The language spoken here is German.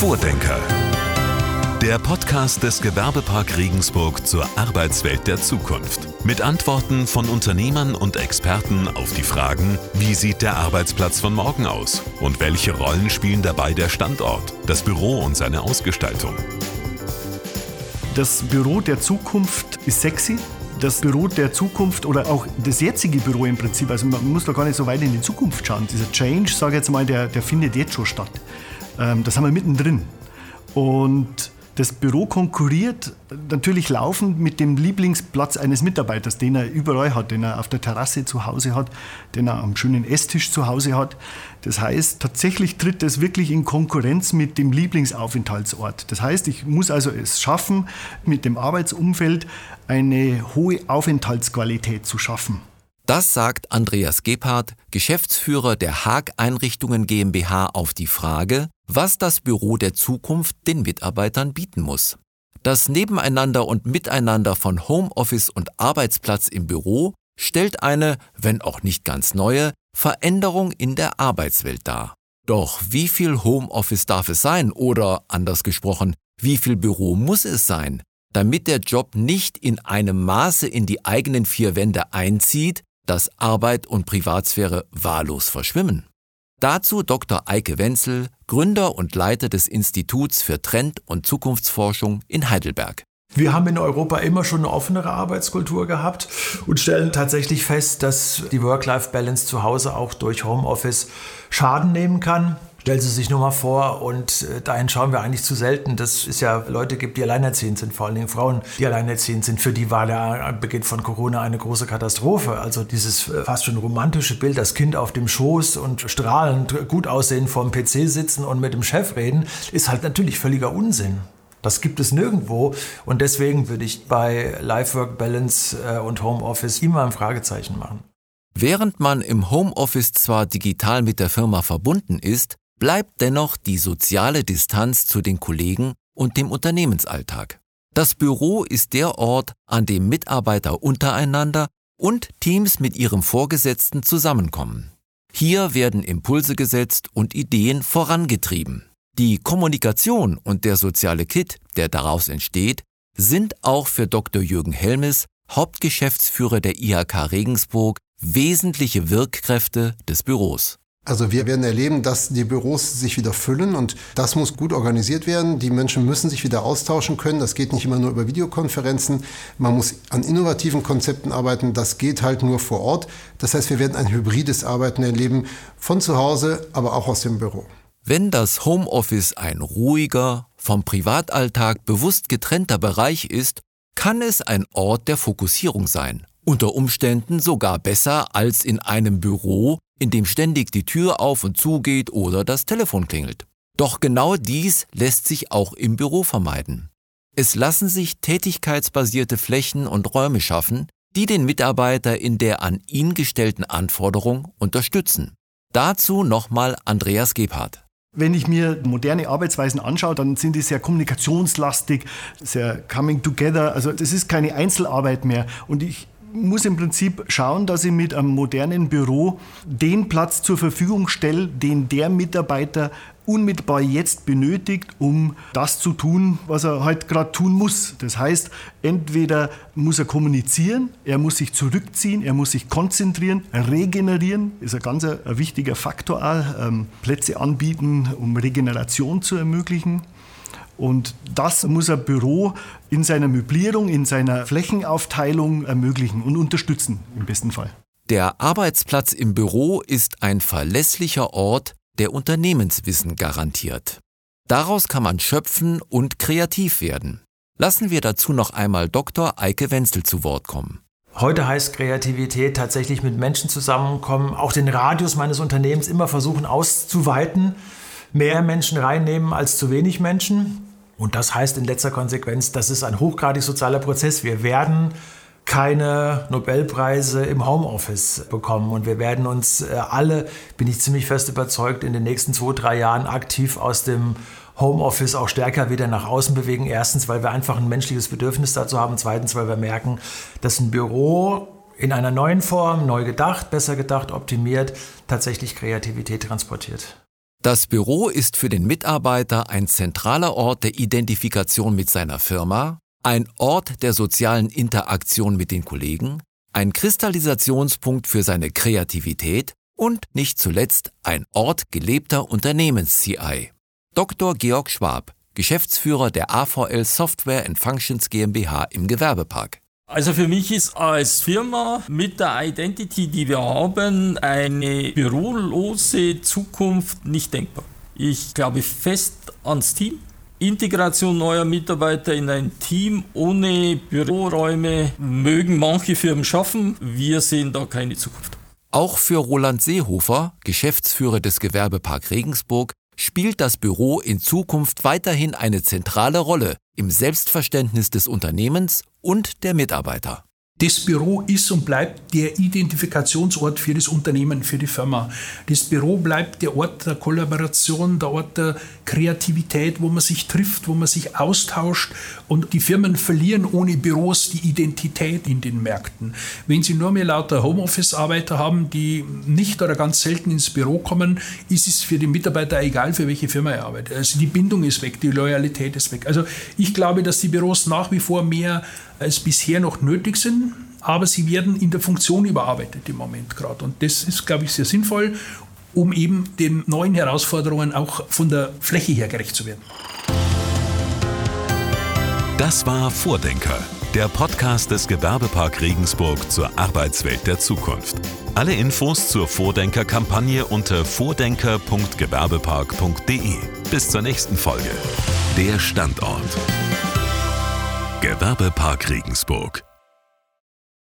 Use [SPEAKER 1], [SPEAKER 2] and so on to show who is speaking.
[SPEAKER 1] Vordenker. Der Podcast des Gewerbepark Regensburg zur Arbeitswelt der Zukunft. Mit Antworten von Unternehmern und Experten auf die Fragen, wie sieht der Arbeitsplatz von morgen aus und welche Rollen spielen dabei der Standort, das Büro und seine Ausgestaltung.
[SPEAKER 2] Das Büro der Zukunft ist sexy. Das Büro der Zukunft oder auch das jetzige Büro im Prinzip, also man muss da gar nicht so weit in die Zukunft schauen. Dieser Change, sage ich jetzt mal, der, der findet jetzt schon statt. Ähm, das haben wir mittendrin. Und das Büro konkurriert natürlich laufend mit dem Lieblingsplatz eines Mitarbeiters, den er überall hat, den er auf der Terrasse zu Hause hat, den er am schönen Esstisch zu Hause hat. Das heißt, tatsächlich tritt es wirklich in Konkurrenz mit dem Lieblingsaufenthaltsort. Das heißt, ich muss also es schaffen, mit dem Arbeitsumfeld eine hohe Aufenthaltsqualität zu schaffen.
[SPEAKER 3] Das sagt Andreas Gebhardt, Geschäftsführer der Haag Einrichtungen GmbH auf die Frage, was das Büro der Zukunft den Mitarbeitern bieten muss. Das Nebeneinander und Miteinander von Homeoffice und Arbeitsplatz im Büro stellt eine, wenn auch nicht ganz neue, Veränderung in der Arbeitswelt dar. Doch wie viel Homeoffice darf es sein oder anders gesprochen, wie viel Büro muss es sein, damit der Job nicht in einem Maße in die eigenen vier Wände einzieht, dass Arbeit und Privatsphäre wahllos verschwimmen. Dazu Dr. Eike Wenzel, Gründer und Leiter des Instituts für Trend- und Zukunftsforschung in Heidelberg.
[SPEAKER 4] Wir haben in Europa immer schon eine offenere Arbeitskultur gehabt und stellen tatsächlich fest, dass die Work-Life-Balance zu Hause auch durch Homeoffice Schaden nehmen kann. Stellen Sie sich nur mal vor, und äh, dahin schauen wir eigentlich zu selten, dass es ja Leute gibt, die alleinerziehend sind, vor allen Dingen Frauen, die alleinerziehend sind. Für die war der Beginn von Corona eine große Katastrophe. Also dieses äh, fast schon romantische Bild, das Kind auf dem Schoß und strahlend gut aussehen vorm PC sitzen und mit dem Chef reden, ist halt natürlich völliger Unsinn. Das gibt es nirgendwo und deswegen würde ich bei Life-Work-Balance äh, und Homeoffice immer ein Fragezeichen machen.
[SPEAKER 3] Während man im Homeoffice zwar digital mit der Firma verbunden ist, bleibt dennoch die soziale Distanz zu den Kollegen und dem Unternehmensalltag. Das Büro ist der Ort, an dem Mitarbeiter untereinander und Teams mit ihrem Vorgesetzten zusammenkommen. Hier werden Impulse gesetzt und Ideen vorangetrieben. Die Kommunikation und der soziale Kit, der daraus entsteht, sind auch für Dr. Jürgen Helmes, Hauptgeschäftsführer der IHK Regensburg, wesentliche Wirkkräfte des Büros.
[SPEAKER 5] Also wir werden erleben, dass die Büros sich wieder füllen und das muss gut organisiert werden. Die Menschen müssen sich wieder austauschen können. Das geht nicht immer nur über Videokonferenzen. Man muss an innovativen Konzepten arbeiten. Das geht halt nur vor Ort. Das heißt, wir werden ein hybrides Arbeiten erleben von zu Hause, aber auch aus dem Büro.
[SPEAKER 3] Wenn das Homeoffice ein ruhiger, vom Privatalltag bewusst getrennter Bereich ist, kann es ein Ort der Fokussierung sein. Unter Umständen sogar besser als in einem Büro, in dem ständig die Tür auf und zu geht oder das Telefon klingelt. Doch genau dies lässt sich auch im Büro vermeiden. Es lassen sich tätigkeitsbasierte Flächen und Räume schaffen, die den Mitarbeiter in der an ihn gestellten Anforderung unterstützen. Dazu nochmal Andreas Gebhardt.
[SPEAKER 2] Wenn ich mir moderne Arbeitsweisen anschaue, dann sind die sehr kommunikationslastig, sehr coming together. Also das ist keine Einzelarbeit mehr. Und ich muss im Prinzip schauen, dass ich mit einem modernen Büro den Platz zur Verfügung stelle, den der Mitarbeiter unmittelbar jetzt benötigt, um das zu tun, was er halt gerade tun muss. Das heißt, entweder muss er kommunizieren, er muss sich zurückziehen, er muss sich konzentrieren, regenerieren, ist ein ganz ein, wichtiger Faktor, auch, ähm, Plätze anbieten, um Regeneration zu ermöglichen. Und das muss ein Büro in seiner Möblierung, in seiner Flächenaufteilung ermöglichen und unterstützen im besten Fall.
[SPEAKER 3] Der Arbeitsplatz im Büro ist ein verlässlicher Ort, der Unternehmenswissen garantiert. Daraus kann man schöpfen und kreativ werden. Lassen wir dazu noch einmal Dr. Eike Wenzel zu Wort kommen.
[SPEAKER 4] Heute heißt Kreativität tatsächlich mit Menschen zusammenkommen, auch den Radius meines Unternehmens immer versuchen auszuweiten, mehr Menschen reinnehmen als zu wenig Menschen. Und das heißt in letzter Konsequenz, das ist ein hochgradig sozialer Prozess. Wir werden keine Nobelpreise im Homeoffice bekommen. Und wir werden uns äh, alle, bin ich ziemlich fest überzeugt, in den nächsten zwei, drei Jahren aktiv aus dem Homeoffice auch stärker wieder nach außen bewegen. Erstens, weil wir einfach ein menschliches Bedürfnis dazu haben. Zweitens, weil wir merken, dass ein Büro in einer neuen Form, neu gedacht, besser gedacht, optimiert, tatsächlich Kreativität transportiert.
[SPEAKER 3] Das Büro ist für den Mitarbeiter ein zentraler Ort der Identifikation mit seiner Firma, ein Ort der sozialen Interaktion mit den Kollegen, ein Kristallisationspunkt für seine Kreativität und nicht zuletzt ein Ort gelebter Unternehmens-CI. Dr. Georg Schwab, Geschäftsführer der AVL Software and Functions GmbH im Gewerbepark.
[SPEAKER 6] Also für mich ist als Firma mit der Identity, die wir haben, eine bürolose Zukunft nicht denkbar. Ich glaube fest ans Team. Integration neuer Mitarbeiter in ein Team ohne Büroräume mögen manche Firmen schaffen. Wir sehen da keine Zukunft.
[SPEAKER 3] Auch für Roland Seehofer, Geschäftsführer des Gewerbepark Regensburg, spielt das Büro in Zukunft weiterhin eine zentrale Rolle im Selbstverständnis des Unternehmens und der Mitarbeiter.
[SPEAKER 7] Das Büro ist und bleibt der Identifikationsort für das Unternehmen, für die Firma. Das Büro bleibt der Ort der Kollaboration, der Ort der Kreativität, wo man sich trifft, wo man sich austauscht. Und die Firmen verlieren ohne Büros die Identität in den Märkten. Wenn sie nur mehr lauter Homeoffice-Arbeiter haben, die nicht oder ganz selten ins Büro kommen, ist es für den Mitarbeiter egal, für welche Firma er arbeitet. Also die Bindung ist weg, die Loyalität ist weg. Also ich glaube, dass die Büros nach wie vor mehr als bisher noch nötig sind, aber sie werden in der Funktion überarbeitet im Moment gerade. Und das ist, glaube ich, sehr sinnvoll, um eben den neuen Herausforderungen auch von der Fläche her gerecht zu werden.
[SPEAKER 1] Das war Vordenker, der Podcast des Gewerbepark Regensburg zur Arbeitswelt der Zukunft. Alle Infos zur Vordenker-Kampagne unter vordenker.gewerbepark.de. Bis zur nächsten Folge. Der Standort. Gewerbepark Regensburg